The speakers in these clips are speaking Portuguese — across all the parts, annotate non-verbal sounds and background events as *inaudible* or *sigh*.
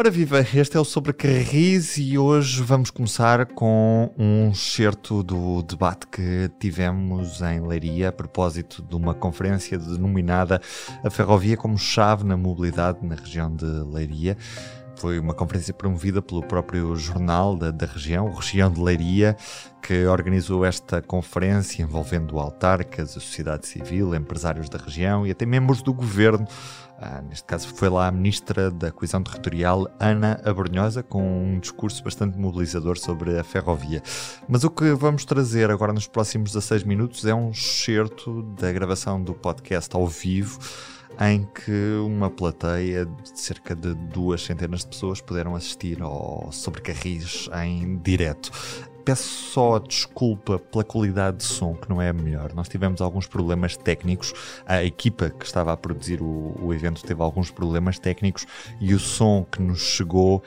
Ora viva, este é o Sobre Carris e hoje vamos começar com um excerto do debate que tivemos em Leiria a propósito de uma conferência denominada A Ferrovia como Chave na Mobilidade na região de Leiria. Foi uma conferência promovida pelo próprio jornal da, da região, Região de Leiria, que organizou esta conferência envolvendo autarcas, a sociedade civil, empresários da região e até membros do governo. Ah, neste caso foi lá a Ministra da Coesão Territorial, Ana Abrunhosa, com um discurso bastante mobilizador sobre a ferrovia. Mas o que vamos trazer agora nos próximos 16 minutos é um excerto da gravação do podcast ao vivo em que uma plateia de cerca de duas centenas de pessoas puderam assistir ao Sobrecarris em direto. Peço só desculpa pela qualidade de som, que não é a melhor. Nós tivemos alguns problemas técnicos. A equipa que estava a produzir o, o, evento teve alguns problemas técnicos e o som que nos chegou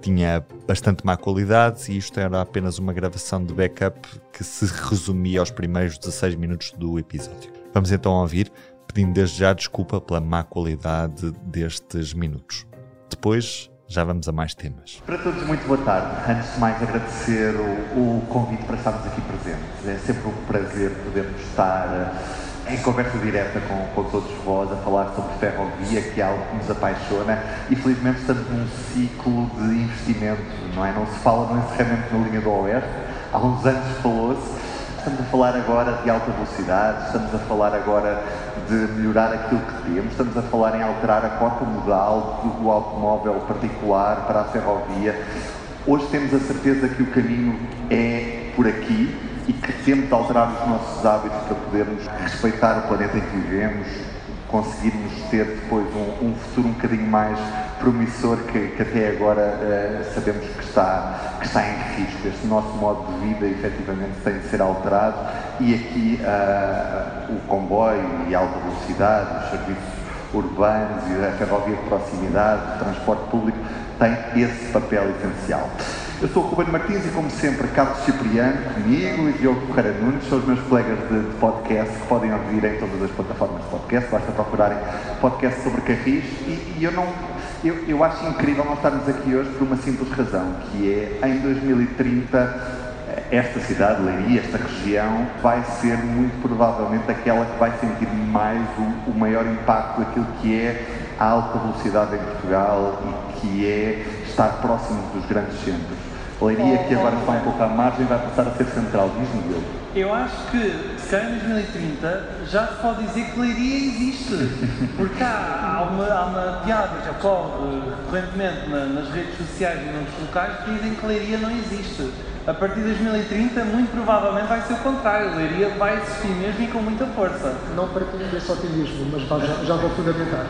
tinha bastante má qualidade. E isto era apenas uma gravação de backup que se resumia aos primeiros 16 minutos do episódio. Vamos então ouvir pedindo desde já desculpa pela má qualidade destes minutos. Depois já vamos a mais temas. Para todos, muito boa tarde. Antes de mais, agradecer o, o convite para estarmos aqui presentes. É sempre um prazer podermos estar eh, em conversa direta com, com todos vós, a falar sobre ferrovia, que é algo que nos apaixona, e felizmente estamos num ciclo de investimento, não é? Não se fala no encerramento na linha do Oeste, há uns anos falou-se, estamos a falar agora de alta velocidade, estamos a falar agora de melhorar aquilo que temos, estamos a falar em alterar a cota modal do automóvel particular para a ferrovia. Hoje temos a certeza que o caminho é por aqui e que temos de alterar os nossos hábitos para podermos respeitar o planeta em que vivemos, conseguirmos ter depois um, um futuro um bocadinho mais promissor que, que até agora uh, sabemos que está, que está em risco. Este nosso modo de vida efetivamente tem de ser alterado e aqui uh, o comboio e a alta velocidade, os serviços urbanos e a ferrovia de proximidade, o transporte público, tem esse papel essencial. Eu sou o Ruben Martins e, como sempre, Carlos Cipriano, comigo e Diogo Ferreira Nunes, são os meus colegas de, de, podcast que podem ouvir em todas as plataformas de podcast, basta procurarem podcast sobre carris e, e eu não. Eu, eu acho incrível nós estarmos aqui hoje por uma simples razão, que é em 2030 esta cidade, Leiria, esta região, vai ser muito provavelmente aquela que vai sentir mais o, o maior impacto daquilo que é a alta velocidade em Portugal e que é estar próximo dos grandes centros. Leiria, que agora está um pouco à margem, vai passar a ser central. Diz-me eu. Eu acho que, se calhar em 2030, já se pode dizer que Leiria existe. Porque há, há, uma, há uma piada que ocorre recorrentemente na, nas redes sociais e nos locais que dizem que Leiria não existe. A partir de 2030, muito provavelmente vai ser o contrário. Leiria vai existir mesmo e com muita força. Não partilho desse otimismo, mas já, já vou fundamentar.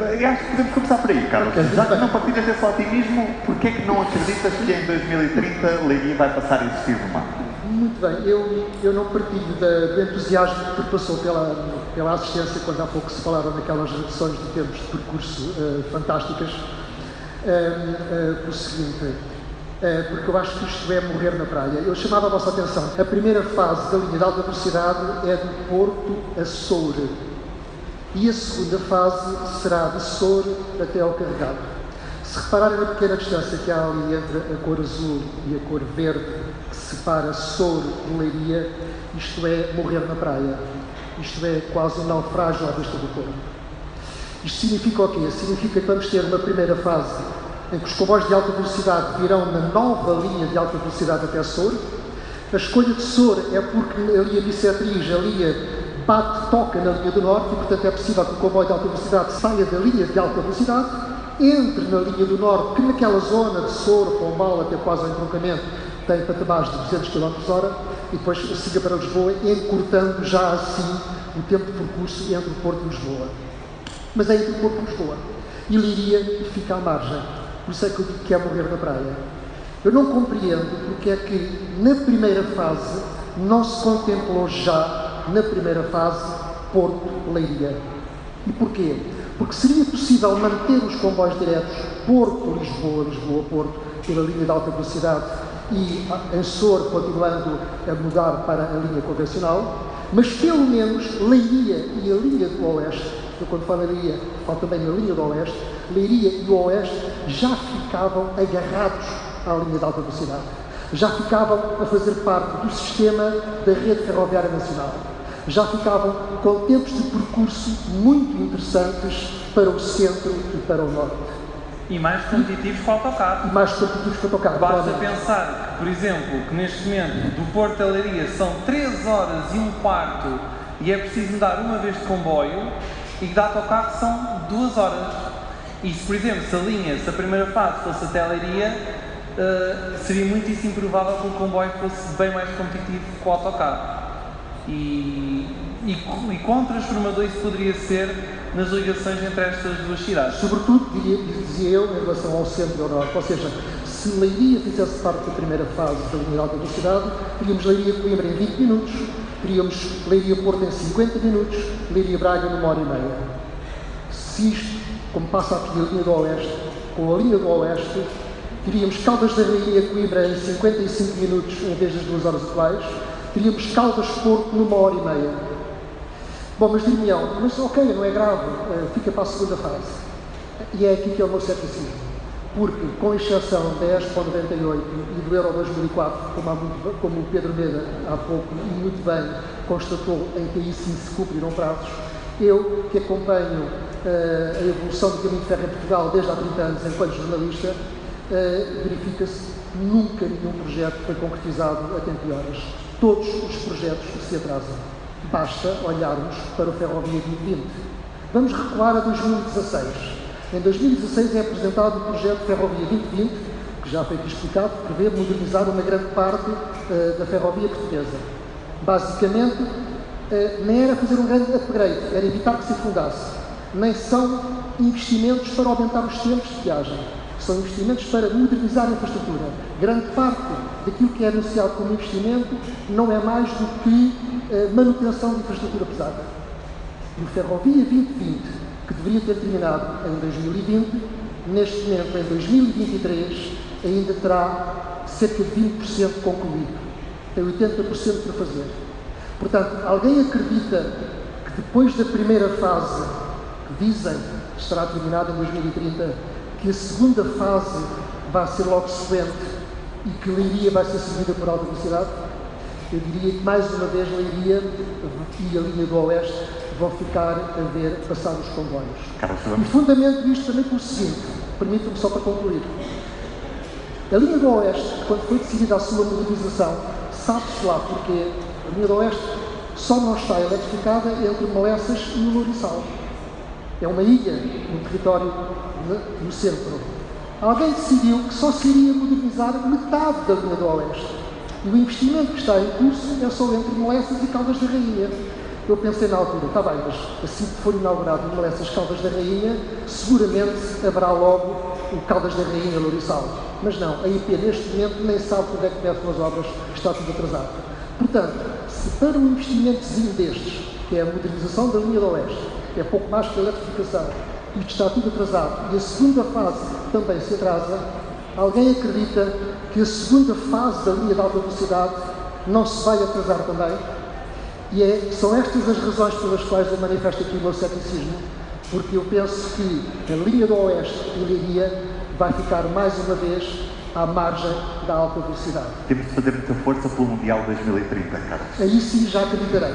Acho que podemos começar por aí, Carlos. Já que não partilhas desse otimismo, porquê é que não acreditas que em 2030 Leiria vai passar a existir no mar? Muito bem, eu, eu não partilho da, do entusiasmo que passou pela, pela assistência quando há pouco se falaram naquelas reduções de tempos de percurso uh, fantásticas, uh, uh, por seguinte, porque eu acho que isto é morrer na praia. Eu chamava a vossa atenção, a primeira fase da linha de alta velocidade é do Porto a Soure e a segunda fase será de Sor até ao carregado. Se repararem na pequena distância que há ali entre a cor azul e a cor verde, que separa Sor de Leiria, isto é morrer na praia. Isto é quase um naufrágio à vista do corpo. Isto significa o quê? Significa que vamos ter uma primeira fase em que os comboios de alta velocidade virão na nova linha de alta velocidade até Sor. A escolha de Sor é porque ali a bissetriz, ali bate, toca na linha do norte e, portanto, é possível que o comboio de alta velocidade saia da linha de alta velocidade, entre na linha do norte, que naquela zona de Soro, Pombal, até quase ao entroncamento, tem patamares de 200 km hora, e depois siga para Lisboa, encurtando já assim o tempo de percurso entre o Porto e Lisboa. Mas é entre o Porto e Lisboa. E Liria fica à margem. Por isso é que eu digo que é morrer na praia. Eu não compreendo porque é que, na primeira fase, não se contemplou já na primeira fase, Porto-Leiria. E porquê? Porque seria possível manter os comboios diretos Porto-Lisboa, Lisboa-Porto, pela linha de alta velocidade e Sor continuando a mudar para a linha convencional, mas pelo menos Leiria e a linha do Oeste, eu quando falo Leiria, falo também na linha do Oeste, Leiria e o Oeste já ficavam agarrados à linha de alta velocidade. Já ficavam a fazer parte do sistema da rede ferroviária nacional. Já ficavam com tempos de percurso muito interessantes para o centro e para o norte. E mais competitivos que o autocarro. E mais competitivos que o autocarro. Basta claramente. pensar por exemplo, que neste momento do Porto a Leiria são 3 horas e um quarto e é preciso mudar uma vez de comboio e que de autocarro são 2 horas. E se, por exemplo, se a linha, se a primeira fase fosse até a Leiria, eh, seria muitíssimo provável que o comboio fosse bem mais competitivo que o autocarro. E, e, e quão transformador isso poderia ser nas ligações entre estas duas cidades. Sobretudo, diria, dizia eu, em relação ao centro e ao norte. Ou seja, se Leiria fizesse parte da primeira fase da linha de alta velocidade, teríamos Leiria-Coimbra em 20 minutos, teríamos Leiria-Porto em 50 minutos, Leiria-Braga numa hora e meia. Se isto, como passa aqui a linha do Oeste, com a linha do Oeste, teríamos Caldas da Rainha Coimbra em 55 minutos em vez das duas horas atuais, teríamos Caldas Porto numa hora e meia. Bom, mas dir-me-ão, mas ok, não é grave, eh, fica para a segunda fase. E é aqui que é o meu ceticismo. Porque, com exceção da Expo 98 e do Euro 2004, como, o Pedro Meda há pouco e muito bem constatou, em que aí sim se cumpriram prazos, eu, que acompanho eh, a evolução do caminho de ferro em Portugal desde há 30 anos enquanto jornalista, eh, verifica-se nunca nenhum projeto foi concretizado a tempo e horas. Todos os projetos se atrasam. Basta olharmos para o Ferrovia 2020. Vamos recuar a 2016. Em 2016 é apresentado o projeto Ferrovia 2020, que já foi aqui explicado, que prevê modernizar uma grande parte eh, da ferrovia portuguesa. Basicamente, eh, nem era fazer um grande upgrade, era evitar que se afundasse. Nem são investimentos para aumentar os tempos de viagem. São investimentos para modernizar a infraestrutura. Grande parte daquilo que é anunciado como investimento não é mais do que eh, manutenção de infraestrutura pesada. E o Ferrovia 2020, que deveria ter terminado em 2020, neste momento, em 2023, ainda terá cerca de 20% concluído. Tem 80% para fazer. Portanto, alguém acredita que depois da primeira fase, que dizem que estará terminada em 2030, que a segunda fase vai ser logo sequente e que Leiria vai ser servida por alta velocidade? Eu diria que mais uma vez Leiria e a linha do Oeste vão ficar a ver passar os comboios. Carlos, E fundamento isto também pelo seguinte, permitam-me só para concluir. A linha do Oeste, quando foi decidida a sua modernização, sabe-se lá porque a linha do Oeste só não está eletrificada entre Molessas e o Lourissal. É uma ilha no território no centro. Alguém decidiu que só se iria modernizar metade da linha do Oeste. E o investimento que está em curso é só entre Molessas e Caldas da Rainha. Eu pensei na altura, está bem, mas assim que for inaugurado Molessas Caldas da Rainha, seguramente haverá logo o Caldas da Rainha Lourissal. Mas não, a IP neste momento nem sabe quando é que começam as obras, está tudo atrasado. Portanto, se para um investimentozinho destes, que é a modernização da linha do Oeste, é pouco mais que a eletrificação, isto está tudo atrasado, e a segunda fase também se atrasa, alguém acredita que a segunda fase da linha de alta velocidade não se vai atrasar também? E é, são estas as razões pelas quais eu manifesto aqui o meu ceticismo, porque eu penso que a linha do Oeste e Leiria vai ficar mais uma vez à margem da alta velocidade. temos de fazer muita força pelo Mundial 2030, Carlos. Aí sim já acreditarei.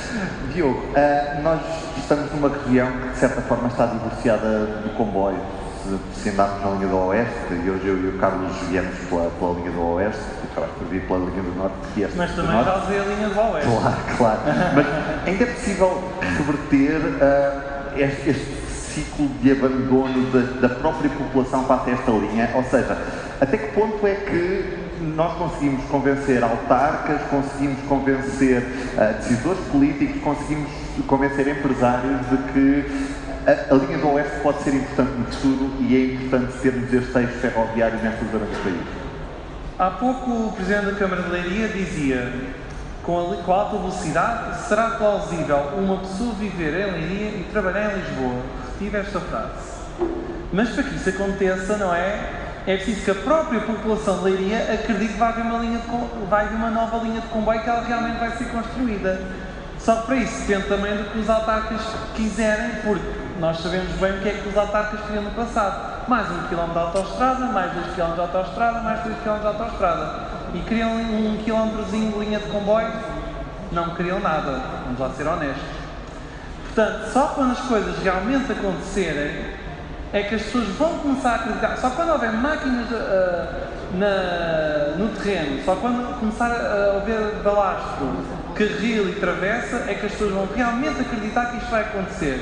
*laughs* Diogo, ah, nós estamos numa região que de certa forma está divorciada do comboio. Se, se andarmos na linha do Oeste, e hoje eu e o Carlos viemos pela, pela linha do Oeste, tu acabaste por vir pela linha do Norte, que és Mas também já usei a linha do Oeste. Claro, claro. Mas ainda é possível reverter ah, este, este ciclo de abandono da, da própria população face a esta linha? Ou seja, até que ponto é que nós conseguimos convencer autarcas, conseguimos convencer ah, decisores políticos, conseguimos convencer empresários de que a, a linha do Oeste pode ser importante no futuro e é importante termos este eixo ferroviário nesta zona do país? Há pouco o Presidente da Câmara de Leiria dizia com a, com a alta velocidade será plausível uma pessoa viver em Leiria e trabalhar em Lisboa. Retive esta frase. Mas para que isso aconteça, não é? É preciso que a própria população de Leiria acredite que vai haver uma, linha de, vai haver uma nova linha de comboio que ela realmente vai ser construída. Só que para isso depende também do que os autarcas quiserem, porque nós sabemos bem o que é que os autarcas queriam no passado. mais um quilómetro de autoestrada, mais dois quilómetros de autoestrada, mais três quilómetros de autoestrada. E criam um quilómetrozinho de linha de comboio? Não criam nada, vamos lá ser honestos. Portanto, só quando as coisas realmente acontecerem é que as pessoas vão começar a acreditar. Só quando houver máquinas uh, na, no terreno, só quando começar a haver balastro, carril e travessa, é que as pessoas vão realmente acreditar que isto vai acontecer.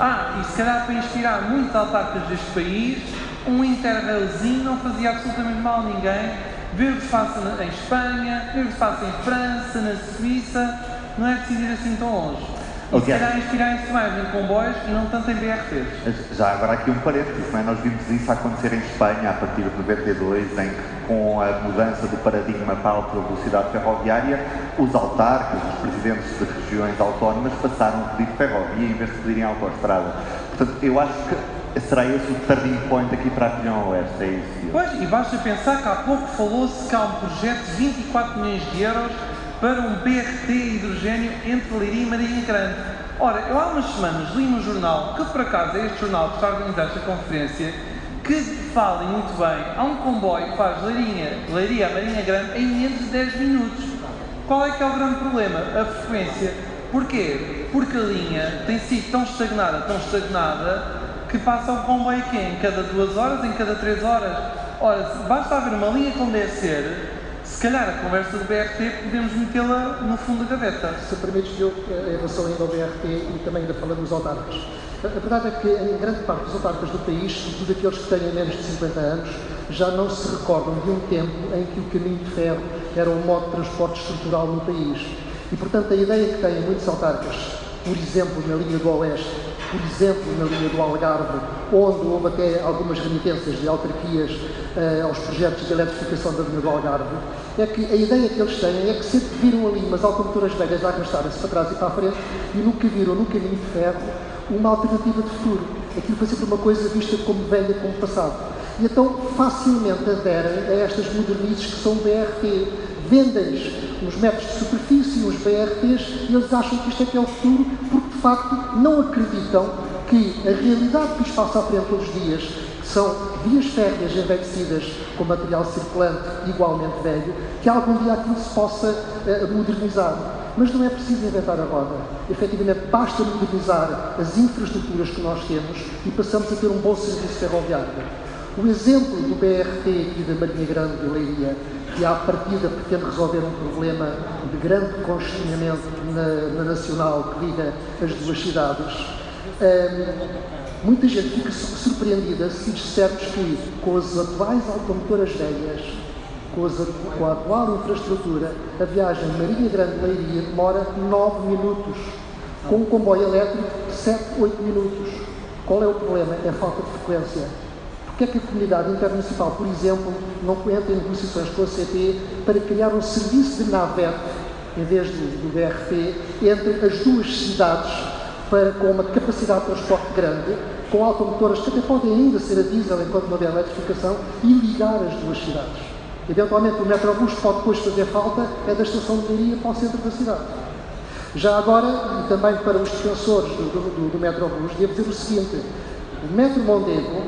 Ah, e se calhar para inspirar muitos autarcas deste país, um interrailzinho não fazia absolutamente mal a ninguém. Ver o que se passa em Espanha, ver o que se passa em França, na Suíça, não é preciso ir assim tão longe. E se calhar inspirarem-se mais em comboios e não tanto em BRTs. Já agora aqui um parênteses, não é? nós vimos isso acontecer em Espanha a partir de 92, em que com a mudança do paradigma para a alta velocidade ferroviária, os autarcas, os presidentes de regiões autónomas passaram a pedir ferrovia em vez de pedirem autoestrada. Portanto, eu acho que será esse o turning point aqui para a região oeste, é isso? Pois, e basta pensar que há pouco falou-se que há um projeto de 24 milhões de euros para um BRT hidrogênio entre Leiria e Marinha Grande. Ora, eu há umas semanas li num jornal, que por acaso é este jornal que está a organizar esta conferência, que fala muito bem, há um comboio que faz Leiria a Marinha Grande em menos de 10 minutos. Qual é que é o grande problema? A frequência. Porquê? Porque a linha tem sido tão estagnada, tão estagnada, que passa o comboio aqui em cada duas horas, em cada três horas. Ora, basta haver uma linha como deve ser, se calhar a conversa do BRT podemos metê-la no fundo da gaveta. Se permites, eu, eh, em relação ainda ao BRT e também ainda falando dos autarcas. A verdade é que em grande parte dos autarcas do país, sobretudo aqueles que têm menos de 50 anos, já não se recordam de um tempo em que o caminho de ferro era um modo de transporte estrutural no país. E, portanto, a ideia que têm muitos autarcas, por exemplo, na linha do Oeste, por exemplo, na linha do Algarve, onde houve até algumas remitências de autarquias uh, aos projetos de eletrificação da linha do Algarve, é que a ideia que eles têm é que sempre viram ali umas automotoras velhas a arrastarem-se para trás e para a frente e nunca viram no caminho de ferro uma alternativa de futuro. Aquilo foi sempre uma coisa vista como velha, como passado. E então facilmente aderem a estas modernices que são BRT. Vendem-lhes uns metros de superfície, uns BRTs, e eles acham que isto é que é o futuro, porque facto não acreditam que a realidade que os passa à frente todos os dias, que são vias férreas envelhecidas com material circulante igualmente velho, que algum dia aquilo se possa uh, modernizar. Mas não é preciso inventar a roda. Efetivamente, basta modernizar as infraestruturas que nós temos e passamos a ter um bom serviço ferroviário. O exemplo do BRT aqui da Marinha Grande de Leiria, que à partida pretende resolver um problema de grande congestionamento na, na Nacional que liga as duas cidades, um, Muita gente fica surpreendida se dissermos que, com as atuais automotoras velhas, com, as, com, a atual infraestrutura, a viagem Marinha Grande-Leiria demora 9 minutos, com um comboio elétrico 7, 8 minutos. Qual é o problema? É a falta de frequência. Porquê é que a comunidade intermunicipal, por exemplo, não entra em negociações com a CP para criar um serviço de navete, em vez do, do BRT, entre as duas cidades para, com uma capacidade de transporte grande, com automotoras que até podem ainda ser a diesel enquanto não houver eletrificação, e ligar as duas cidades. Eventualmente o metrobus pode depois fazer falta é da estação de Leiria para o centro da cidade. Já agora, e também para os defensores do, do, do metrobus, devo dizer o seguinte, o Metro Mondego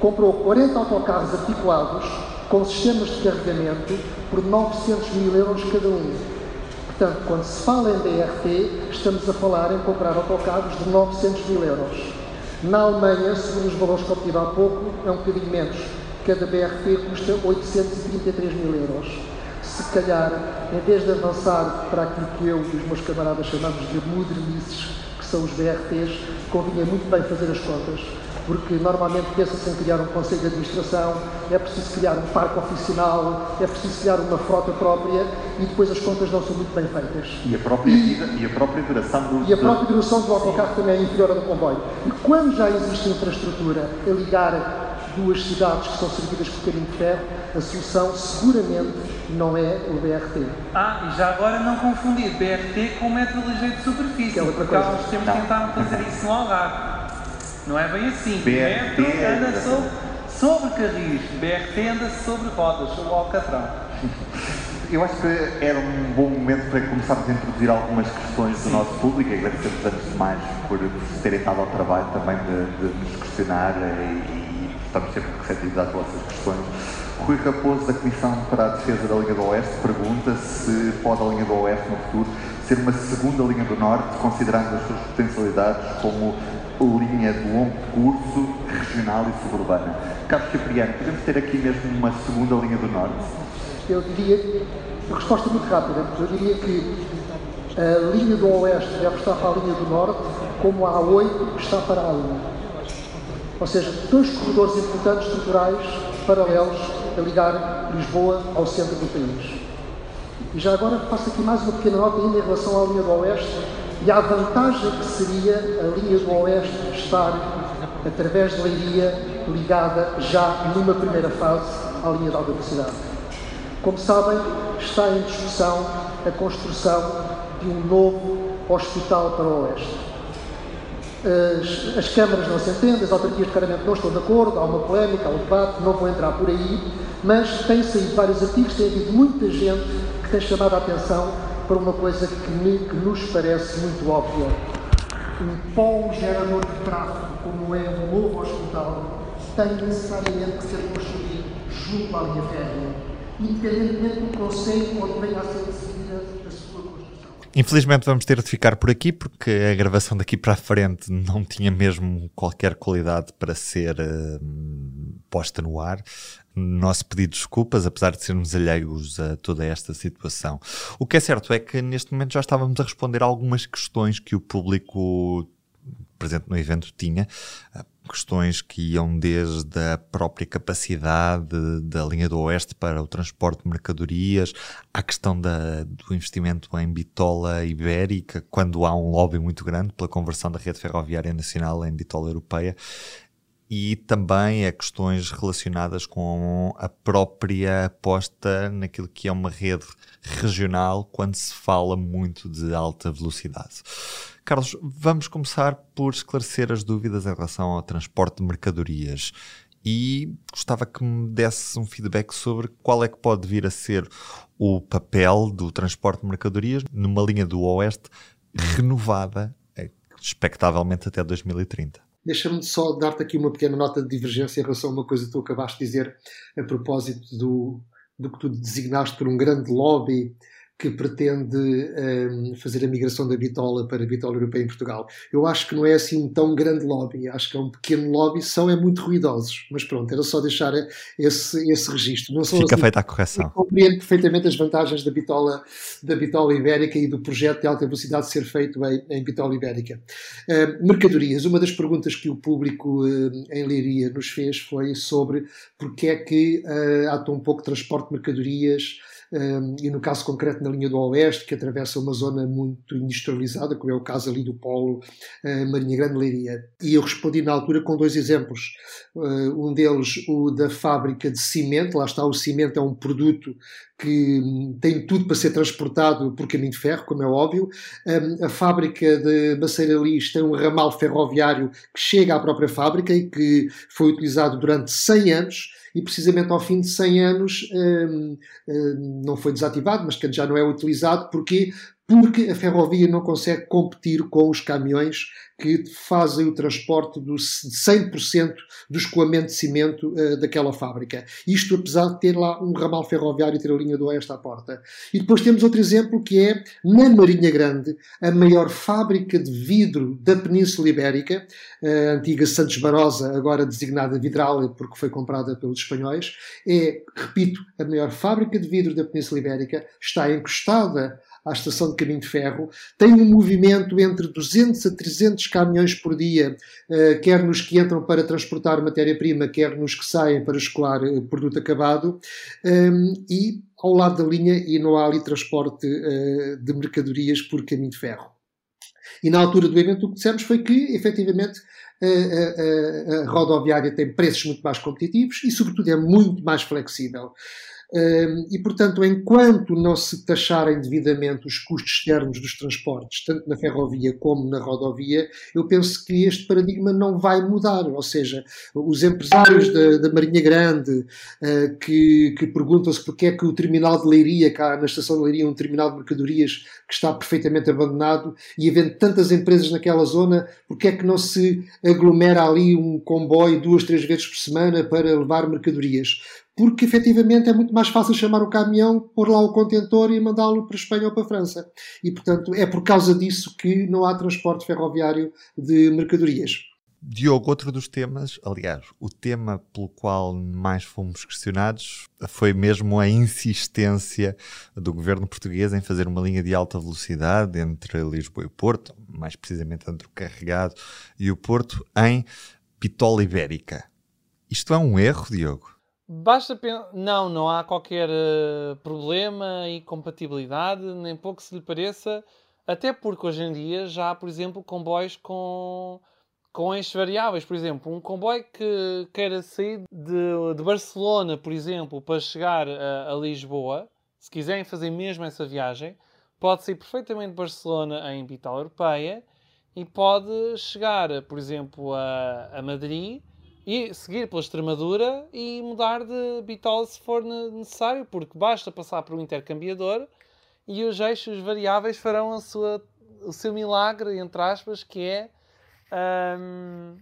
comprou 40 autocarros articulados com sistemas de carregamento por 900 mil euros cada um. Portanto, quando se fala em BRT, estamos a falar em comprar autocarros de 900 mil euros. Na Alemanha, segundo os valores que obtive há pouco, é um bocadinho menos. Cada BRT custa 833 mil euros. Se calhar, em vez de avançar para aquilo que eu e os meus camaradas chamamos de modernices, que são os BRTs, convinha muito bem fazer as contas porque normalmente pensa-se em criar um conselho de administração, é preciso criar um parque oficinal, é preciso criar uma frota própria e depois as contas não são muito bem feitas. E a própria, e, e a própria duração do... E a própria duração do autocarro também é inferior à do comboio. E quando já existe infraestrutura a ligar duas cidades que são servidas por caminho de ferro, a solução seguramente não é o BRT. Ah, e já agora não confundir BRT com metro ligeiro de superfície, é porque há uns tempos tentaram fazer isso no Algarve. Não é bem assim. BRT metro anda sobre, sobre carris, BRT anda sobre rodas, sobre alcatrão. *laughs* Eu acho que era um bom momento para começarmos a introduzir algumas questões do nosso público e agradecemos antes de mais por, por terem estado ao trabalho também de, de nos questionar e, e estamos sempre receptivos às vossas questões. Rui Raposo, da Comissão para a Defesa da Linha do Oeste, pergunta se pode a linha do Oeste no futuro ser uma segunda linha do Norte, considerando as suas potencialidades como linha de longo curso, regional e suburbana. Carlos Cipriano, podemos ter aqui mesmo uma segunda linha do Norte? Eu diria, resposta muito rápida, eu diria que a linha do Oeste deve estar para a linha do Norte, como a A8 está para a A1. Ou seja, dois corredores importantes estruturais paralelos a ligar Lisboa ao centro do país. E já agora faço aqui mais uma pequena nota ainda em relação à linha do Oeste e à vantagem que seria a linha do Oeste estar, através de Leiria, ligada já numa primeira fase à linha de alta velocidade. Como sabem, está em discussão a construção de um novo hospital para o Oeste. As, as câmaras não se entendem, as autarquias claramente não estão de acordo, há uma polémica, há um debate, não vou entrar por aí, mas têm saído vários artigos, tem havido muita gente que tem chamado a atenção para uma coisa que, me, que nos parece muito óbvia. Um polo gerador de tráfego, como é o novo hospital, tem necessariamente que ser construído junto à linha férrea, independentemente do conceito onde venha a ser decidida a sua construção. Infelizmente vamos ter de ficar por aqui porque a gravação daqui para a frente não tinha mesmo qualquer qualidade para ser uh, posta no ar nosso pedido de desculpas, apesar de sermos alheios a toda esta situação. O que é certo é que neste momento já estávamos a responder algumas questões que o público presente no evento tinha, ah, questões que iam desde a própria capacidade da linha do Oeste para o transporte de mercadorias, à questão da, do investimento em bitola ibérica, quando há um lobby muito grande pela conversão da rede ferroviária nacional em bitola europeia, e também a questões relacionadas com a própria aposta naquilo que é uma rede regional quando se fala muito de alta velocidade. Carlos, vamos começar por esclarecer as dúvidas em relação ao transporte de mercadorias e gostava que me desse um feedback sobre qual é que pode vir a ser o papel do transporte de mercadorias numa linha do Oeste renovada, expectavelmente até 2030. Deixa-me só dar-te aqui uma pequena nota de divergência em relação a uma coisa que tu acabaste de dizer a propósito do, do que tu designaste por um grande lobby que pretende um, fazer a migração da bitola para a bitola europeia em Portugal. Eu acho que não é assim tão grande lobby, acho que é um pequeno lobby, são é muito ruidosos, mas pronto, era só deixar esse, esse registro. Não Fica assim, feita a correção. Eu compreendo perfeitamente as vantagens da bitola, da bitola ibérica e do projeto de alta velocidade ser feito em, em bitola ibérica. Uh, mercadorias, uma das perguntas que o público uh, em Leiria nos fez foi sobre porque é que uh, há tão pouco transporte de mercadorias e no caso concreto na linha do Oeste, que atravessa uma zona muito industrializada, como é o caso ali do Polo Marinha Grande Leiria. E eu respondi na altura com dois exemplos. Um deles, o da fábrica de cimento, lá está, o cimento é um produto que tem tudo para ser transportado por caminho de ferro, como é óbvio. A fábrica de Baceiralis tem um ramal ferroviário que chega à própria fábrica e que foi utilizado durante 100 anos e precisamente ao fim de 100 anos um, um, não foi desativado, mas que já não é utilizado. Porquê? Porque a ferrovia não consegue competir com os caminhões que fazem o transporte do 100% do escoamento de cimento uh, daquela fábrica. Isto apesar de ter lá um ramal ferroviário e ter a linha do oeste à porta. E depois temos outro exemplo que é, na Marinha Grande, a maior fábrica de vidro da Península Ibérica, a antiga Santos Barosa, agora designada Vidral porque foi comprada pelos espanhóis, é, repito, a maior fábrica de vidro da Península Ibérica, está encostada à estação de caminho de ferro, tem um movimento entre 200 a 300 caminhões por dia, uh, quer nos que entram para transportar matéria-prima, quer nos que saem para escoar uh, produto acabado, ehm, e ao lado da linha e não há ali transporte uh, de mercadorias por caminho de ferro. E na altura do evento o que dissemos foi que, efetivamente, a, a, a, rodoviária tem preços muito mais competitivos e, sobretudo, é muito mais flexível. E, portanto, enquanto não se taxarem devidamente os custos externos dos transportes, tanto na ferrovia como na rodovia, eu penso que este paradigma não vai mudar. Ou seja, os empresários da, da Marinha Grande que, que perguntam-se porque é que o terminal de Leiria, cá na estação de Leiria, um terminal de mercadorias que está perfeitamente abandonado, e havendo tantas empresas naquela zona, porque é que não se aglomera ali um comboio duas, três vezes por semana para levar mercadorias? Porque efetivamente é muito mais fácil chamar o caminhão, pôr lá o contentor e mandá-lo para a Espanha ou para a França. E, portanto, é por causa disso que não há transporte ferroviário de mercadorias. Diogo, outro dos temas, aliás, o tema pelo qual mais fomos questionados foi mesmo a insistência do governo português em fazer uma linha de alta velocidade entre Lisboa e Porto, mais precisamente entre o Carregado e o Porto, em Bitola Ibérica. Isto é um erro, Diogo? Basta pensar. Não, não há qualquer uh, problema e compatibilidade, nem pouco se lhe pareça, até porque hoje em dia já há, por exemplo, comboios com com eixos variáveis. Por exemplo, um comboio que queira sair de, de Barcelona, por exemplo, para chegar a, a, Lisboa, se quiserem fazer mesmo essa viagem, pode sair perfeitamente de Barcelona em Vital Europeia e pode chegar, por exemplo, a, a Madrid e seguir pela Extremadura e mudar de bitola se for necessário, porque basta passar por um intercambiador e os eixos variáveis farão a sua, o seu milagre, entre aspas, que é um,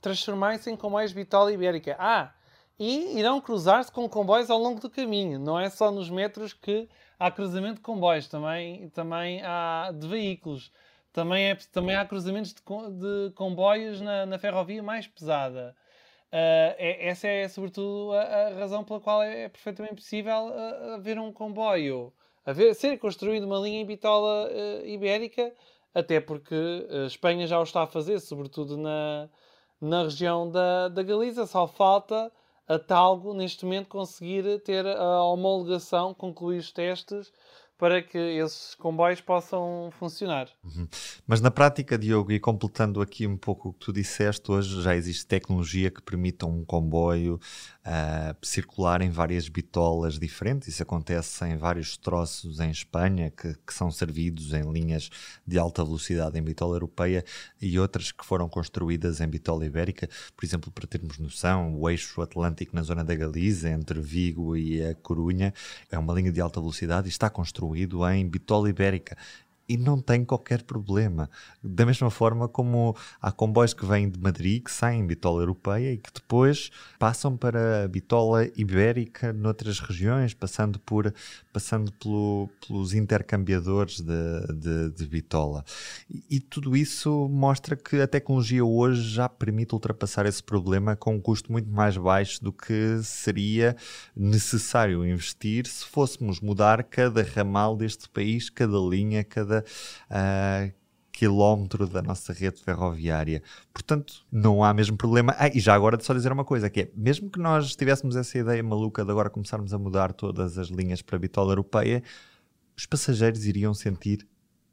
transformarem-se em comboios Bitola Ibérica. Ah, e irão cruzar-se com comboios ao longo do caminho. Não é só nos metros que há cruzamento de comboios, também, também há de veículos. Também, é, também há cruzamentos de, de comboios na, na, ferrovia mais pesada. Uh, é, essa é, sobretudo, a, a, razão pela qual é, é perfeitamente possível uh, haver um comboio, haver, ser construído uma linha em bitola uh, ibérica até porque a Espanha já o está a fazer, sobretudo na, na região da, da Galiza, só falta a Talgo neste momento conseguir ter a homologação, concluir os testes para que esses comboios possam funcionar. Uhum. Mas na prática, Diogo, e completando aqui um pouco o que tu disseste, hoje já existe tecnologia que permita um comboio uh, circular em várias bitolas diferentes. Isso acontece em vários troços em Espanha que, que, são servidos em linhas de alta velocidade em bitola europeia e outras que foram construídas em bitola ibérica. Por exemplo, para termos noção, o eixo atlântico na zona da Galiza, entre Vigo e a Corunha, é uma linha de alta velocidade e está construído em bitola ibérica e não tem qualquer problema. Da mesma forma como há comboios que vêm de Madrid, que saem em bitola europeia e que depois passam para bitola ibérica noutras regiões, passando, por, passando pelo, pelos intercambiadores de, de, de bitola. E, e, tudo isso mostra que a tecnologia hoje já permite ultrapassar esse problema com um custo muito mais baixo do que seria necessário investir se fôssemos mudar cada ramal deste país, cada linha, cada cada uh, quilómetro da nossa rede ferroviária. Portanto, não há mesmo problema. Ah, e já agora de só dizer uma coisa, que é, mesmo que nós tivéssemos essa ideia maluca de agora começarmos a mudar todas as linhas para a bitola europeia, os passageiros iriam sentir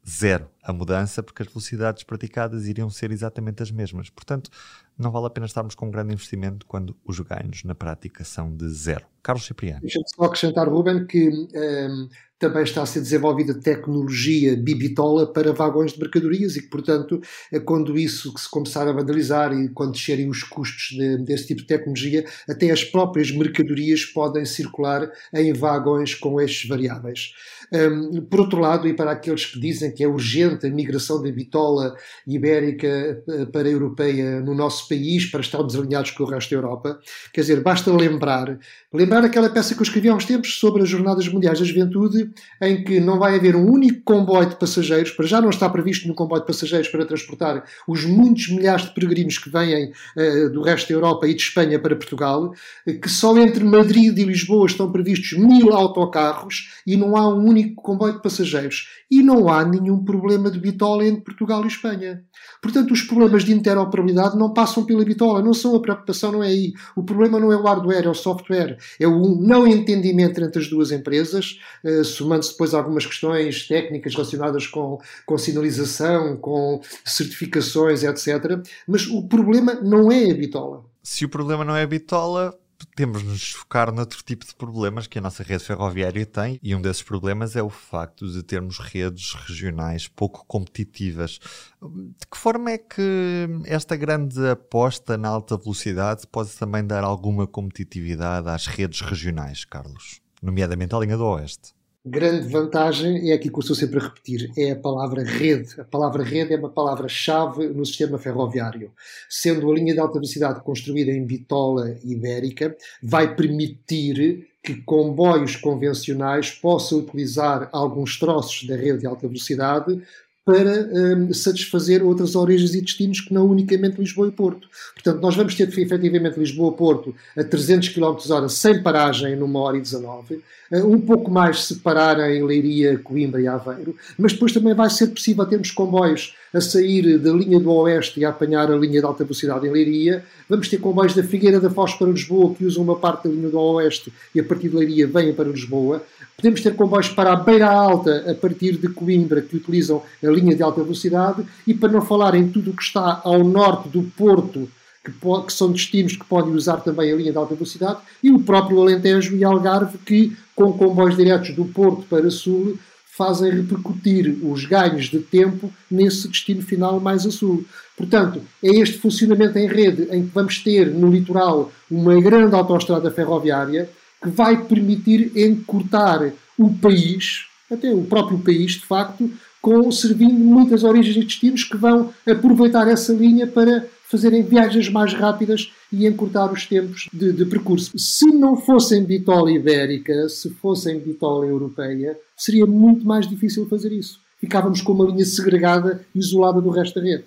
zero a mudança, porque as velocidades praticadas iriam ser exatamente as mesmas. Portanto, não vale a pena estarmos com um grande investimento quando os ganhos na prática são de zero. Carlos Cipriano. Deixa-me só acrescentar, Ruben, que um, ehm, também está a ser desenvolvida tecnologia bibitola para vagões de mercadorias e que, portanto, é quando isso que se começar a vandalizar e quando descerem os custos de, desse tipo de tecnologia, até as próprias mercadorias podem circular em vagões com eixos variáveis. Um, por outro lado, e para aqueles que dizem que é urgente a migração da bitola ibérica eh, para a europeia no nosso país, para estarmos alinhados com o resto da Europa, quer dizer, basta lembrar, lembrar aquela peça que eu escrevi há uns tempos sobre as Jornadas Mundiais da Juventude, em que não vai haver um único comboio de passageiros, para já não está previsto nenhum comboio de passageiros para transportar os muitos milhares de peregrinos que vêm uh, do resto da Europa e de Espanha para Portugal, que só entre Madrid e Lisboa estão previstos mil autocarros e não há um único comboio de passageiros e não há nenhum problema de bitola entre Portugal e Espanha. Portanto, os problemas de interoperabilidade não passam pela bitola, não são a preocupação, não é aí. O problema não é o hardware, é o software, é o não entendimento entre as duas empresas, uh, somando-se depois algumas questões técnicas relacionadas com, com sinalização, com certificações, etc. Mas o problema não é a bitola. Se o problema não é a bitola, temos de nos focar noutro tipo de problemas que a nossa rede ferroviária tem, e um desses problemas é o facto de termos redes regionais pouco competitivas. De que forma é que esta grande aposta na alta velocidade pode também dar alguma competitividade às redes regionais, Carlos? Nomeadamente à linha do Oeste grande vantagem é aquilo que eu estou sempre a repetir, é a palavra rede. A palavra rede é uma palavra-chave no sistema ferroviário. Sendo a linha de alta velocidade construída em bitola ibérica, vai permitir que comboios convencionais possam utilizar alguns troços da rede de alta velocidade para um, satisfazer outras origens e destinos que não unicamente Lisboa e Porto. Portanto, nós vamos ter efetivamente Lisboa-Porto a 300 km h sem paragem numa hora e 19, hum, um pouco mais se parar em Leiria, Coimbra e Aveiro, mas depois também vai ser possível termos comboios a sair da linha do Oeste e a apanhar a linha de alta velocidade em Leiria. Vamos ter comboios da Figueira da Foz para Lisboa que usam uma parte da linha do Oeste e a partir de Leiria vêm para Lisboa. Podemos ter comboios para a Beira Alta a partir de Coimbra que utilizam a linha de alta velocidade e para não falar em tudo o que está ao norte do Porto que, que, são destinos que podem usar também a linha de alta velocidade, e o próprio Alentejo e Algarve, que com comboios diretos do Porto para Sul fazem repercutir os ganhos de tempo nesse destino final mais a sul. Portanto, é este funcionamento em rede em que vamos ter no litoral uma grande autoestrada ferroviária que vai permitir encurtar o país, até o próprio país, de facto, com servindo muitas origens e destinos que vão aproveitar essa linha para fazerem viagens mais rápidas e encurtar os tempos de, de percurso. Se não fossem bitola ibérica, se fossem bitola europeia, seria muito mais difícil fazer isso. Ficávamos com uma linha segregada isolada do resto da rede.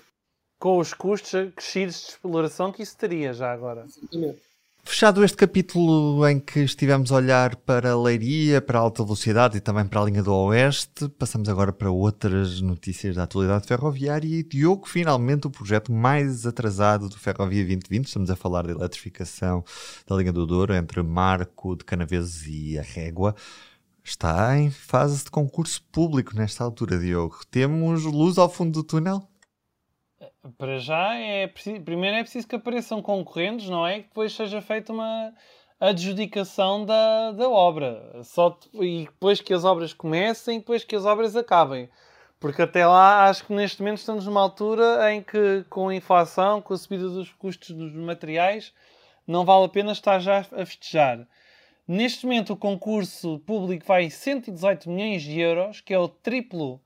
Com os custos crescidos de exploração que isso teria já agora. Exatamente. Fechado este capítulo em que estivemos a olhar para a Leiria, para a alta velocidade e também para a linha do Oeste, passamos agora para outras notícias da atualidade ferroviária e Diogo, finalmente o projeto mais atrasado do Ferrovia 2020, estamos a falar de eletrificação da linha do Douro entre Marco de Canaveses e a Régua, está em fase de concurso público nesta altura, Diogo. Temos luz ao fundo do túnel? Para já, é preciso, primeiro é preciso que apareçam concorrentes, não é? Que depois seja feita uma adjudicação da, da obra. Só, e depois que as obras comecem depois que as obras acabem. Porque até lá acho que neste momento estamos numa altura em que, com a inflação, com a subida dos custos dos materiais, não vale a pena estar já a festejar. Neste momento o concurso público vai 118 milhões de euros, que é o triplo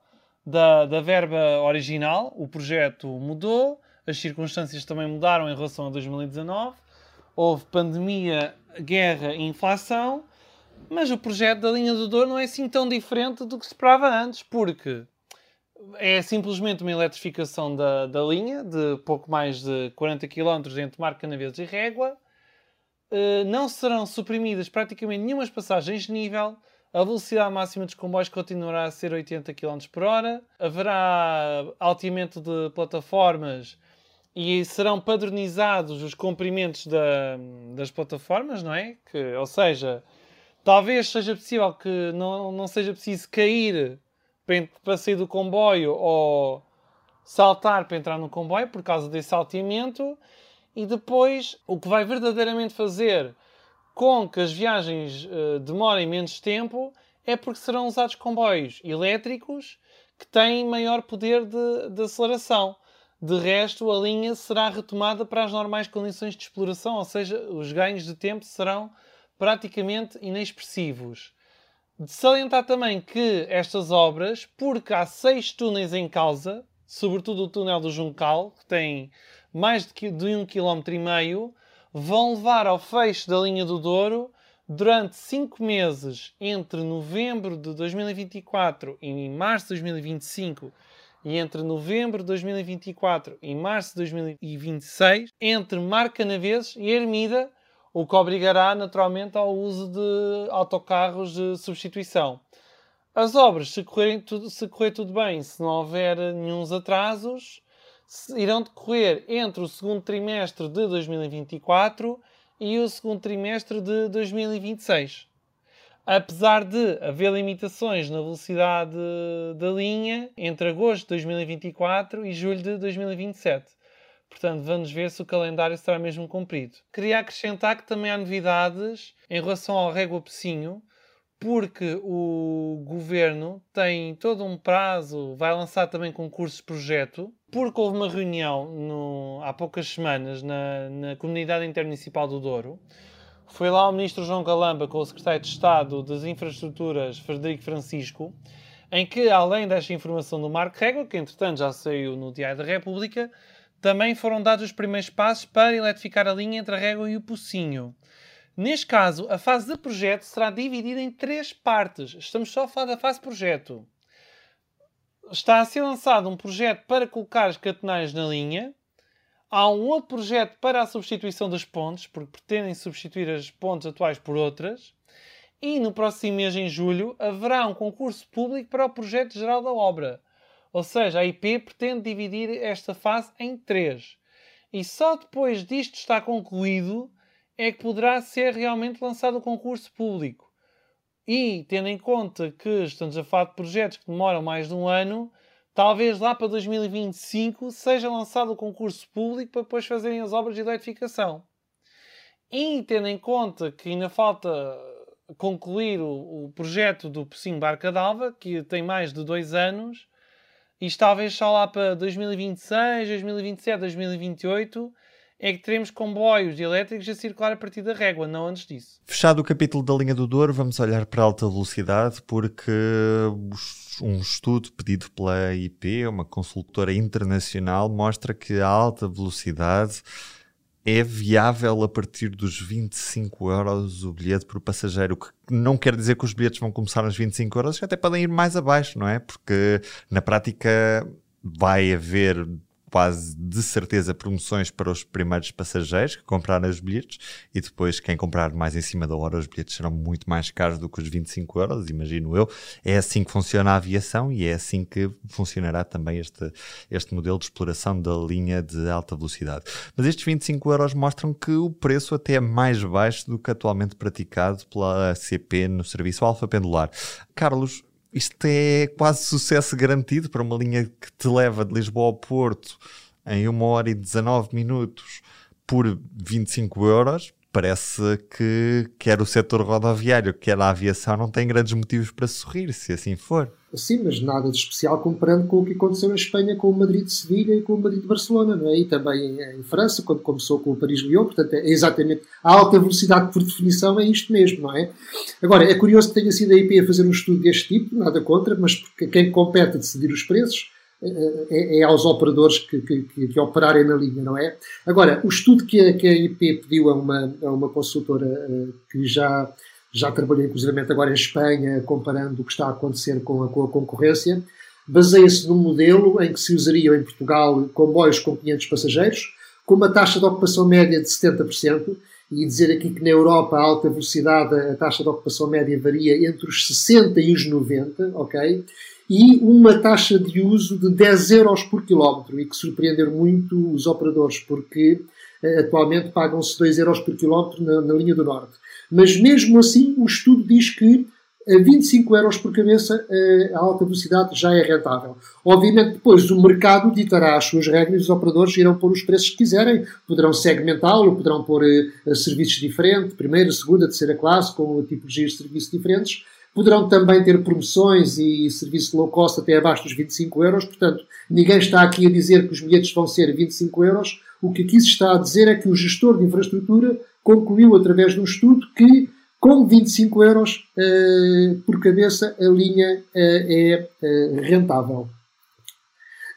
da, da verba original, o projeto mudou, as circunstâncias também mudaram em relação a 2019, houve pandemia, guerra e inflação, mas o projeto da linha do Douro não é assim tão diferente do que se esperava antes, porque é simplesmente uma eletrificação da, da linha de pouco mais de 40 km entre Marca Canaveses e Régua. Uh, não serão suprimidas praticamente nenhumas passagens de nível a velocidade máxima dos comboios continuará a ser 80 km por hora. Haverá alteamento de plataformas e serão padronizados os comprimentos da, das plataformas, não é? Que, ou seja, talvez seja possível que não, não seja preciso cair para, para sair do comboio ou saltar para entrar no comboio por causa desse alteamento. E depois, o que vai verdadeiramente fazer com que as viagens uh, demorem menos tempo é porque serão usados comboios elétricos que têm maior poder de, de, aceleração. De resto, a linha será retomada para as normais condições de exploração, ou seja, os ganhos de tempo serão praticamente inexpressivos. De salientar também que estas obras, porque há seis túneis em causa, sobretudo o túnel do Juncal, que tem mais de um quilómetro e meio, vão levar ao fecho da linha do Douro durante 5 meses entre novembro de 2024 e março de 2025 e entre novembro de 2024 e março de 2026 entre Marcanaveses e Ermida, o que obrigará naturalmente ao uso de autocarros de substituição. As obras, se, correrem tudo, se correr tudo bem, se não houver nenhum atrasos, irão decorrer entre o segundo trimestre de 2024 e o segundo trimestre de 2026. Apesar de haver limitações na velocidade da linha entre agosto de 2024 e julho de 2027. Portanto, vamos ver se o calendário será mesmo cumprido. Queria acrescentar que também há novidades em relação ao Régua Pecinho, porque o governo tem todo um prazo, vai lançar também concursos de projeto, porque houve uma reunião no, há poucas semanas na, na Comunidade Intermunicipal do Douro. Foi lá o ministro João Galamba com o secretário de Estado das Infraestruturas, Frederico Francisco, em que, além desta informação do Marco Régua, que entretanto já saiu no Diário da República, também foram dados os primeiros passos para eletrificar a linha entre a Régua e o Pocinho. Neste caso, a fase de projeto será dividida em três partes. Estamos só a falar da fase projeto. Está a ser lançado um projeto para colocar as catenais na linha. Há um outro projeto para a substituição das pontes, porque pretendem substituir as pontes atuais por outras. E no próximo mês, em julho, haverá um concurso público para o projeto geral da obra. Ou seja, a IP pretende dividir esta fase em três. E só depois disto estar concluído é que poderá ser realmente lançado o concurso público. E, tendo em conta que estamos a falar de projetos que demoram mais de um ano, talvez lá para 2025 seja lançado o concurso público para depois fazerem as obras de eletrificação. E, tendo em conta que ainda falta concluir o, o projeto do Pocinho Barca d'Alva, que tem mais de dois anos, e talvez só lá para 2026, 2027, 2028 é que teremos comboios elétricos a circular a partir da régua, não antes disso. Fechado o capítulo da linha do Douro, vamos olhar para a alta velocidade, porque um estudo pedido pela IP, uma consultora internacional, mostra que a alta velocidade é viável a partir dos 25 euros o bilhete por passageiro, o que não quer dizer que os bilhetes vão começar nos 25 euros, até podem ir mais abaixo, não é? Porque na prática vai haver quase de certeza promoções para os primeiros passageiros que compraram os bilhetes e depois quem comprar mais em cima da hora os bilhetes serão muito mais caros do que os 25 euros, imagino eu. É assim que funciona a aviação e é assim que funcionará também este, este modelo de exploração da linha de alta velocidade. Mas estes 25 euros mostram que o preço até é mais baixo do que atualmente praticado pela CP no serviço Alfa Pendular. Carlos, isto é quase sucesso garantido para uma linha que te leva de Lisboa ao Porto em 1 hora e 19 minutos por 25 euros. Parece que quer o setor rodoviário, quer a aviação, não tem grandes motivos para sorrir, se assim for. Sim, mas nada de especial comparando com o que aconteceu em Espanha com o Madrid de Sevilha e com o Madrid de Barcelona, não é? E também em, França, quando começou com o Paris-Lyon, portanto é exatamente a alta velocidade por definição é isto mesmo, não é? Agora, é curioso que tenha sido a IP a fazer um estudo deste tipo, nada contra, mas porque quem compete a decidir os preços é, é, é aos operadores que, que, que, operarem na linha, não é? Agora, o estudo que a, que a IP pediu a uma, a uma consultora eh, que já já trabalhei inclusivamente agora em Espanha, comparando o que está a acontecer com a, com a concorrência, baseia-se num modelo em que se usariam em Portugal comboios com 500 passageiros, com uma taxa de ocupação média de 70%, e dizer aqui que na Europa a alta velocidade a taxa de ocupação média varia entre os 60 e os 90, ok? E uma taxa de uso de 10 euros por quilómetro, e que surpreendeu muito os operadores, porque eh, atualmente pagam-se 2 euros por quilómetro na, na linha do Norte. Mas mesmo assim, o estudo diz que a 25 euros por cabeça eh, a alta velocidade já é rentável. Obviamente, depois o mercado ditará as suas regras e os operadores irão pôr os preços que quiserem, poderão segmentá-lo, poderão pôr eh, serviços diferentes, primeira, segunda, terceira classe, com tipologias de serviços diferentes. Poderão também ter promoções e serviço low cost até abaixo dos 25 euros. Portanto, ninguém está aqui a dizer que os bilhetes vão ser 25 euros. O que aqui se está a dizer é que o gestor de infraestrutura concluiu através de um estudo que com 25 euros uh, por cabeça a linha uh, é uh, rentável.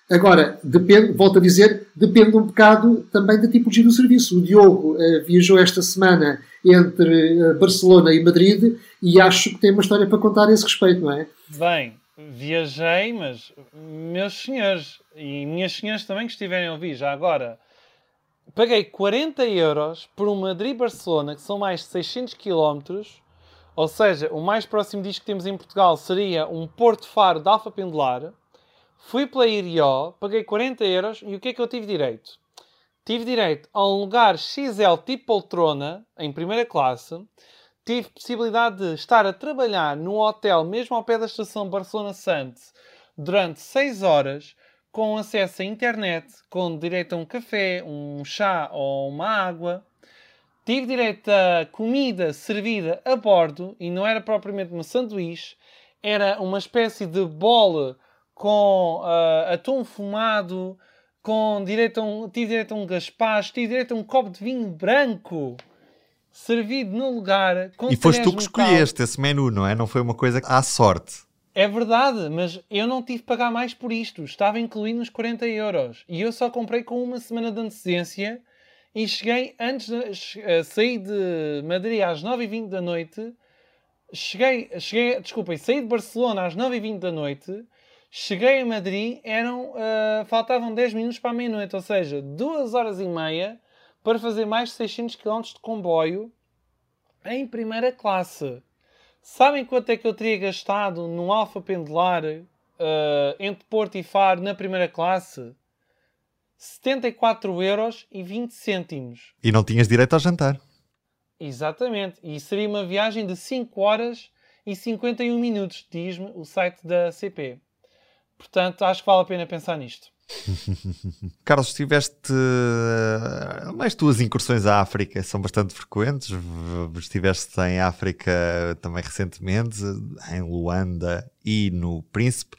Agora, depende, volto a dizer, depende um bocado também da tipologia do serviço. O Diogo viajou esta semana entre Barcelona e Madrid e acho que tem uma história para contar a esse respeito, não é? Bem, viajei, mas meus senhores e minhas senhoras também que estiverem a ouvir já agora, paguei 40 euros por um Madrid-Barcelona, que são mais de 600 km. Ou seja, o mais próximo disto que temos em Portugal seria um Porto Faro de Alfa Pendular. Fui pela Irió, paguei 40 euros e o que é que eu tive direito? Tive direito a um lugar XL tipo poltrona, em primeira classe. Tive possibilidade de estar a trabalhar num hotel mesmo ao pé da estação Barcelona Santos durante 6 horas com acesso à internet, com direito a um café, um chá ou uma água. Tive direito a comida servida a bordo e não era propriamente uma sanduíche, era uma espécie de bolo com uh, atum fumado, com direito a um, tive direito a um gaspacho, tive direito a um copo de vinho branco servido no lugar. e foste tu que escolheste esse menu, não é? Não foi uma coisa à sorte. É verdade, mas eu não tive que pagar mais por isto. Estava incluído nos 40 euros. E eu só comprei com uma semana de antecedência e cheguei antes de uh, sair de Madrid às 9h20 da noite. Cheguei, cheguei, desculpem, saí de Barcelona às 9h20 da noite. Cheguei a Madrid, eram, uh, faltavam 10 minutos para a meia-noite, ou seja, 2 horas e meia para fazer mais de 600 km de comboio em primeira classe. Sabem quanto é que eu teria gastado num Alfa Pendular uh, entre Porto e Faro na primeira classe? 74 euros e 20 cêntimos. E não tinhas direito ao jantar. Exatamente. E seria uma viagem de 5 horas e 51 minutos, diz-me o site da CP. Portanto, acho que vale a pena pensar nisto. *laughs* Carlos, tiveste mais tuas incursões à África são bastante frequentes. Estiveste em África também recentemente, em Luanda e no Príncipe.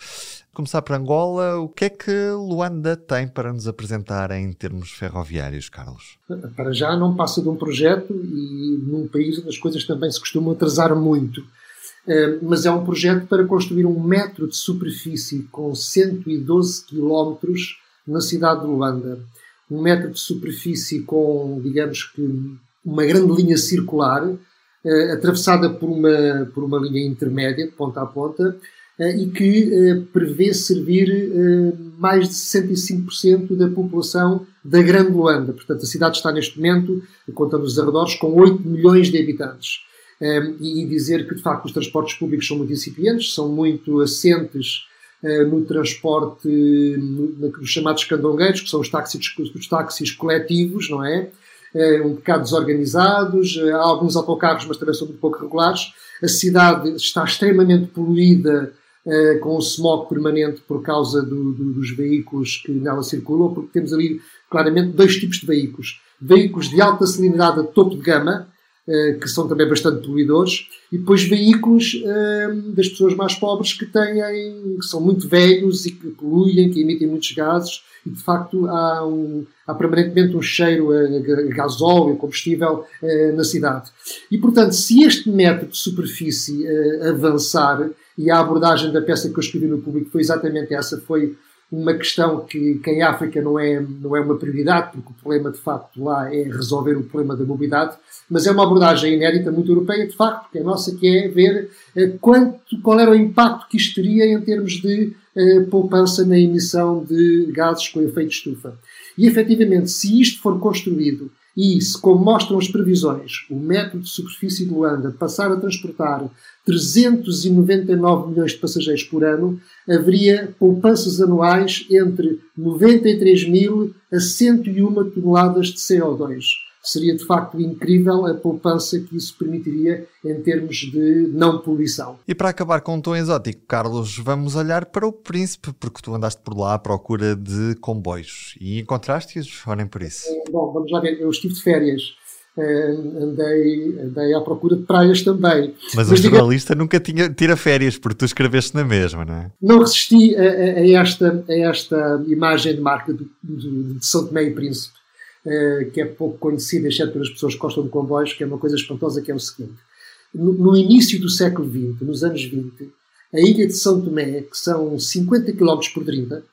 Começar por Angola, o que é que Luanda tem para nos apresentar em termos ferroviários, Carlos? Para já não passa de um projeto e num país onde as coisas também se costumam atrasar muito. Eh, mas é um projeto para construir um metro de superfície com 112 quilómetros na cidade de Luanda. Um metro de superfície com, digamos que, uma grande linha circular, eh, atravessada por uma, por uma linha intermédia, de ponta a ponta, eh, e que prevê servir mais de 65% da população da Grande Luanda. Portanto, a cidade está neste momento, contando os arredores, com 8 milhões de habitantes e dizer que, de facto, os transportes públicos são muito incipientes, são muito assentes no transporte, nos chamados candongueiros, que são os táxis, os táxis coletivos, não é? Um bocado desorganizados, há alguns autocarros, mas também são muito pouco regulares. A cidade está extremamente poluída com o smog permanente por causa do, do, dos veículos que nela circulam, porque temos ali claramente dois tipos de veículos. Veículos de alta cilindrada topo de gama, que são também bastante poluidores, e depois veículos eh, das pessoas mais pobres que têm, que são muito velhos e que poluem, que emitem muitos gases, e de facto há, um, há permanentemente um cheiro a, a gasóleo, combustível eh, na cidade. E portanto, se este método de superfície avançar, e a abordagem da peça que eu escrevi no público foi exatamente essa, foi uma questão que, que em África não é, não é uma prioridade, porque o problema de facto lá é resolver o problema da mobilidade, mas é uma abordagem inédita, muito europeia, de facto, porque a nossa que é ver eh, quanto, qual era o impacto que isto teria em termos de eh, poupança na emissão de gases com efeito estufa. E efetivamente, se isto for construído e como mostram as previsões, o método de superfície de Luanda passar a transportar 399 milhões de passageiros por ano, haveria poupanças anuais entre 93 mil a 101 toneladas de CO2. Seria de facto incrível a poupança que isso permitiria em termos de não poluição. E para acabar com um tom exótico, Carlos, vamos olhar para o Príncipe, porque tu andaste por lá à procura de comboios e encontraste-os, olhem por isso. Bom, vamos lá ver, eu estive de férias Uh, andei, andei à procura de praias também. Mas, Mas o jornalista diga, nunca tinha, tira férias, porque tu escreveste na mesma, não é? Não resisti a, a, a esta, a esta imagem de marca do, do, de São Tomé e Príncipe, que é pouco conhecida, exceto pelas pessoas que gostam de comboios, que é uma coisa espantosa, que é o seguinte. No, no início do século XX, nos anos 20, a ilha de São Tomé, que são 50 km por 30,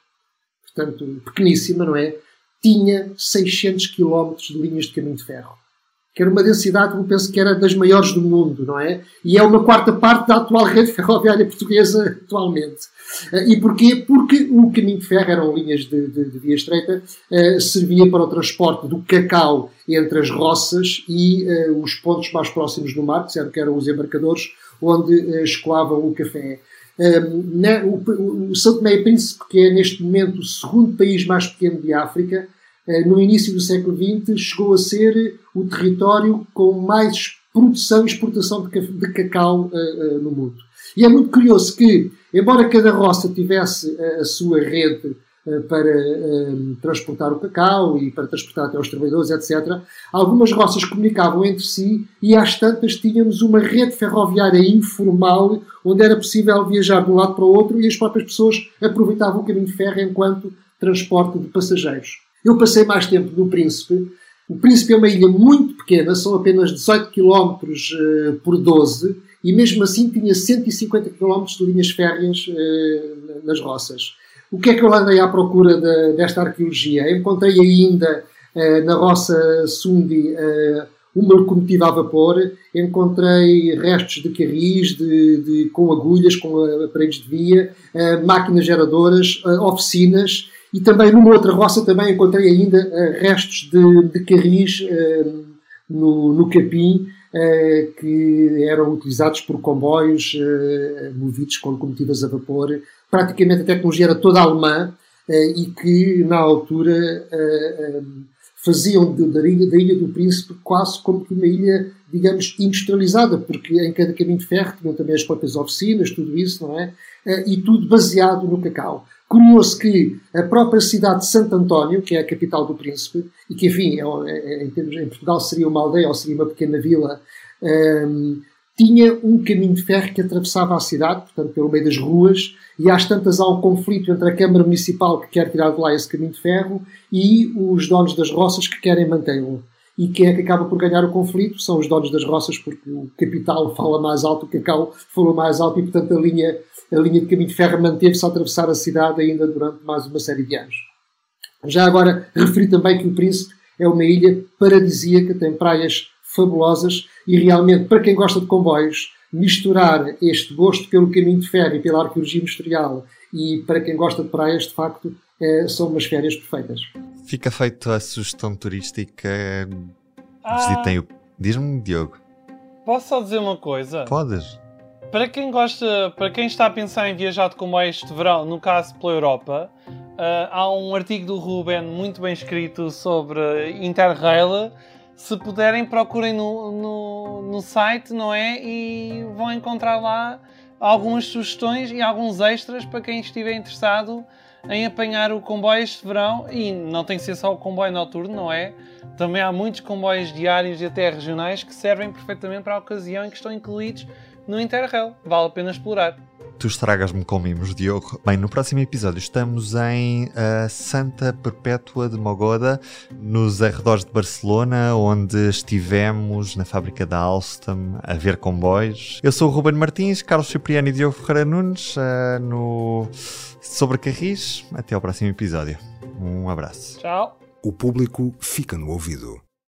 portanto pequeníssima, não é? Tinha 600 km de linhas de caminho de ferro que era uma densidade eu penso que era das maiores do mundo, não é? E é uma quarta parte da atual rede ferroviária portuguesa atualmente. Eh, e porquê? Porque o caminho de ferro eram linhas de, de, de via estreita, uh, servia para o transporte do cacau entre as roças e uh, os pontos mais próximos do mar, que eram os embarcadores, onde escoavam o café. Na, o, o São Tomé e Príncipe, que é neste momento o segundo país mais pequeno de África, eh, no início do século XX, chegou a ser o território com mais produção e exportação de cacau eh, eh, no mundo. E é muito curioso que, embora cada roça tivesse a sua rede para transportar o cacau e para transportar até os trabalhadores, etc. Algumas roças comunicavam entre si e às tantas tínhamos uma rede ferroviária informal onde era possível viajar de um lado para o outro e as próprias pessoas aproveitavam o caminho de ferro enquanto transporte de passageiros. Eu passei mais tempo no Príncipe. O Príncipe é uma ilha muito pequena, são apenas 18 km por 12 e mesmo assim tinha 150 km de linhas férreas eh, nas roças. O que é que eu andei à procura de, desta arqueologia? Encontrei ainda eh, na roça Sundi eh, uma locomotiva a vapor, encontrei restos de carris de, de, com agulhas, com aparelhos de via, máquinas geradoras, oficinas e também numa outra roça também encontrei ainda restos de, de carris no, no capim eh, que eram utilizados por comboios movidos com locomotivas a vapor. Praticamente a tecnologia era toda alemã e que, na altura, faziam da ilha, da ilha do Príncipe quase como que uma ilha, digamos, industrializada, porque em cada caminho de ferro tinham também as próprias oficinas, tudo isso, não é? E tudo baseado no cacau. Curioso que a própria cidade de Santo António, que é a capital do Príncipe, e que, enfim, é, é, em, termos, em Portugal seria uma aldeia ou seria uma pequena vila, um, tinha um caminho de ferro que atravessava a cidade, portanto, pelo meio das ruas, e às tantas há um conflito entre a Câmara Municipal que quer tirar de lá esse caminho de ferro e os donos das roças que querem mantê-lo. E quem é que acaba por ganhar o conflito? São os donos das roças, porque o capital fala mais alto, o cacau falou mais alto, e portanto a linha a linha de caminho de ferro manteve-se a atravessar a cidade ainda durante mais uma série de anos. Já agora, referi também que o Príncipe é uma ilha paradisíaca, tem praias fabulosas e realmente, para quem gosta de comboios, misturar este gosto pelo caminho de ferro e pela arqueologia industrial e para quem gosta de praias, de facto, é, são umas férias perfeitas. Fica feita a sugestão turística. Ah, Visitem o. Diz-me, Diogo. Posso só dizer uma coisa? Podes. Para quem gosta, para quem está a pensar em viajar de comboio este verão, no caso pela Europa, uh, há um artigo do Ruben muito bem escrito sobre Interrail. Se puderem, procurem no, no, no site, não é? E vão encontrar lá algumas sugestões e alguns extras para quem estiver interessado em apanhar o comboio este verão. E não tem que ser só o comboio noturno, não é? Também há muitos comboios diários e até regionais que servem perfeitamente para a ocasião em que estão incluídos no Interrail. Vale a pena explorar. Tu estragas-me com mimos, Diogo. Bem, no próximo episódio estamos em uh, Santa Perpétua de Mogoda, nos arredores de Barcelona, onde estivemos na fábrica da Alstom a ver comboios. Eu sou o Ruben Martins, Carlos Cipriano e Diogo Ferreira Nunes, uh, no Sobre Carris. Até ao próximo episódio. Um abraço. Tchau. O público fica no ouvido.